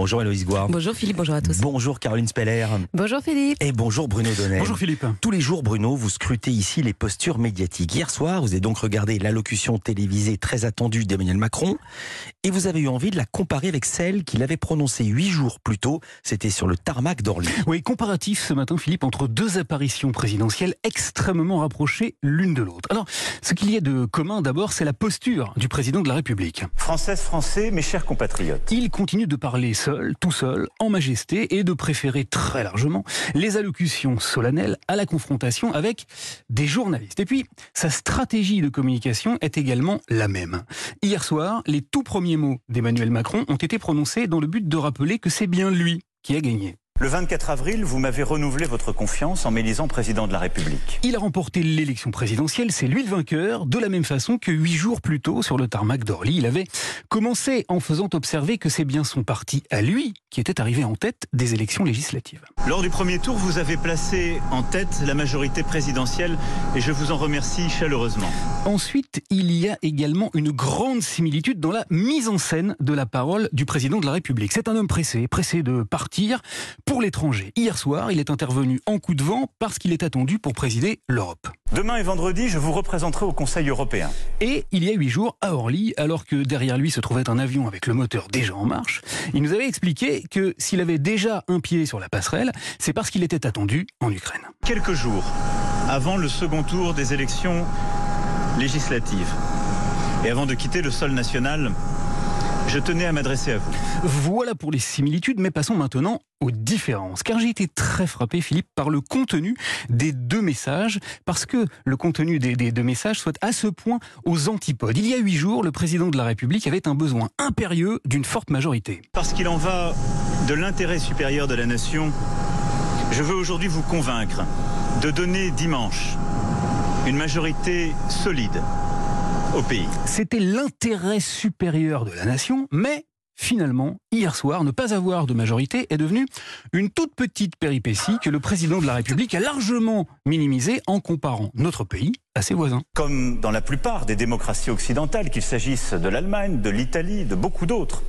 Bonjour Héloïse Gouard. Bonjour Philippe, bonjour à tous. Bonjour Caroline Speller. Bonjour Philippe. Et bonjour Bruno Donnet. Bonjour Philippe. Tous les jours, Bruno, vous scrutez ici les postures médiatiques. Hier soir, vous avez donc regardé l'allocution télévisée très attendue d'Emmanuel Macron et vous avez eu envie de la comparer avec celle qu'il avait prononcée huit jours plus tôt. C'était sur le tarmac d'Orly. Oui, comparatif ce matin, Philippe, entre deux apparitions présidentielles extrêmement rapprochées l'une de l'autre. Alors, ce qu'il y a de commun d'abord, c'est la posture du président de la République. Françaises, Français, mes chers compatriotes. Il continue de parler tout seul, en majesté, et de préférer très largement les allocutions solennelles à la confrontation avec des journalistes. Et puis, sa stratégie de communication est également la même. Hier soir, les tout premiers mots d'Emmanuel Macron ont été prononcés dans le but de rappeler que c'est bien lui qui a gagné. Le 24 avril, vous m'avez renouvelé votre confiance en m'élisant président de la République. Il a remporté l'élection présidentielle, c'est lui le vainqueur, de la même façon que huit jours plus tôt sur le tarmac d'Orly. Il avait commencé en faisant observer que c'est bien son parti à lui qui était arrivé en tête des élections législatives. Lors du premier tour, vous avez placé en tête la majorité présidentielle et je vous en remercie chaleureusement. Ensuite, il y a également une grande similitude dans la mise en scène de la parole du président de la République. C'est un homme pressé, pressé de partir pour l'étranger. Hier soir, il est intervenu en coup de vent parce qu'il est attendu pour présider l'Europe. Demain et vendredi, je vous représenterai au Conseil européen. Et il y a huit jours, à Orly, alors que derrière lui se trouvait un avion avec le moteur déjà en marche, il nous avait expliqué que s'il avait déjà un pied sur la passerelle, c'est parce qu'il était attendu en Ukraine. Quelques jours avant le second tour des élections législatives et avant de quitter le sol national, je tenais à m'adresser à vous. Voilà pour les similitudes, mais passons maintenant aux différences. Car j'ai été très frappé, Philippe, par le contenu des deux messages, parce que le contenu des, des, deux messages soit à ce point aux antipodes. Il y a huit jours, le président de la République avait un besoin impérieux d'une forte majorité. Parce qu'il en va de l'intérêt supérieur de la nation, je veux aujourd'hui vous convaincre de donner dimanche une majorité solide au pays. C'était l'intérêt supérieur de la nation, mais finalement, hier soir, ne pas avoir de majorité est devenu une toute petite péripétie que le président de la République a largement minimisée en comparant notre pays à ses voisins. Comme dans la plupart des démocraties occidentales, qu'il s'agisse de l'Allemagne, de l'Italie, de beaucoup d'autres,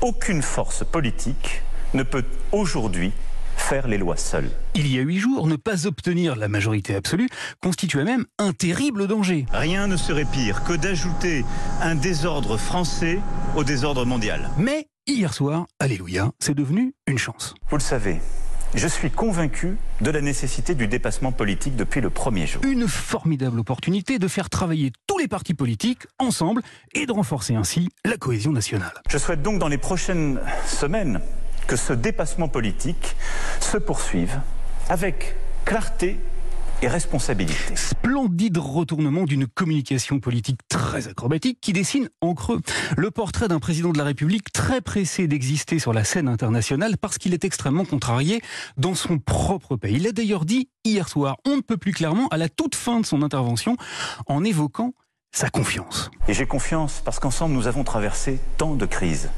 aucune force politique ne peut aujourd'hui faire les lois seules. Il y a huit jours, ne pas obtenir la majorité absolue constituait même un terrible danger. Rien ne serait pire que d'ajouter un désordre français au désordre mondial. Mais hier soir, alléluia, c'est devenu une chance. Vous le savez, je suis convaincu de la nécessité du dépassement politique depuis le premier jour. Une formidable opportunité de faire travailler tous les partis politiques ensemble et de renforcer ainsi la cohésion nationale. Je souhaite donc dans les prochaines semaines que ce dépassement politique se poursuive avec clarté et responsabilité. Splendide retournement d'une communication politique très acrobatique qui dessine en creux le portrait d'un président de la République très pressé d'exister sur la scène internationale parce qu'il est extrêmement contrarié dans son propre pays. Il a d'ailleurs dit hier soir, on ne peut plus clairement, à la toute fin de son intervention, en évoquant sa confiance. Et j'ai confiance parce qu'ensemble nous avons traversé tant de crises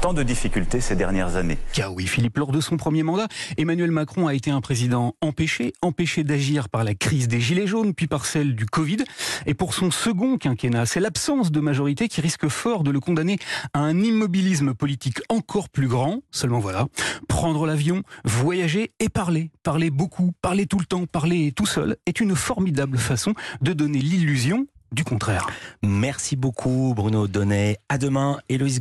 tant de difficultés ces dernières années. Car oui, Philippe, lors de son premier mandat, Emmanuel Macron a été un président empêché, empêché d'agir par la crise des Gilets jaunes, puis par celle du Covid. Et pour son second quinquennat, c'est l'absence de majorité qui risque fort de le condamner à un immobilisme politique encore plus grand. Seulement voilà, prendre l'avion, voyager et parler, parler beaucoup, parler tout le temps, parler tout seul, est une formidable façon de donner l'illusion du contraire. Merci beaucoup Bruno Donnet. À demain, Héloïse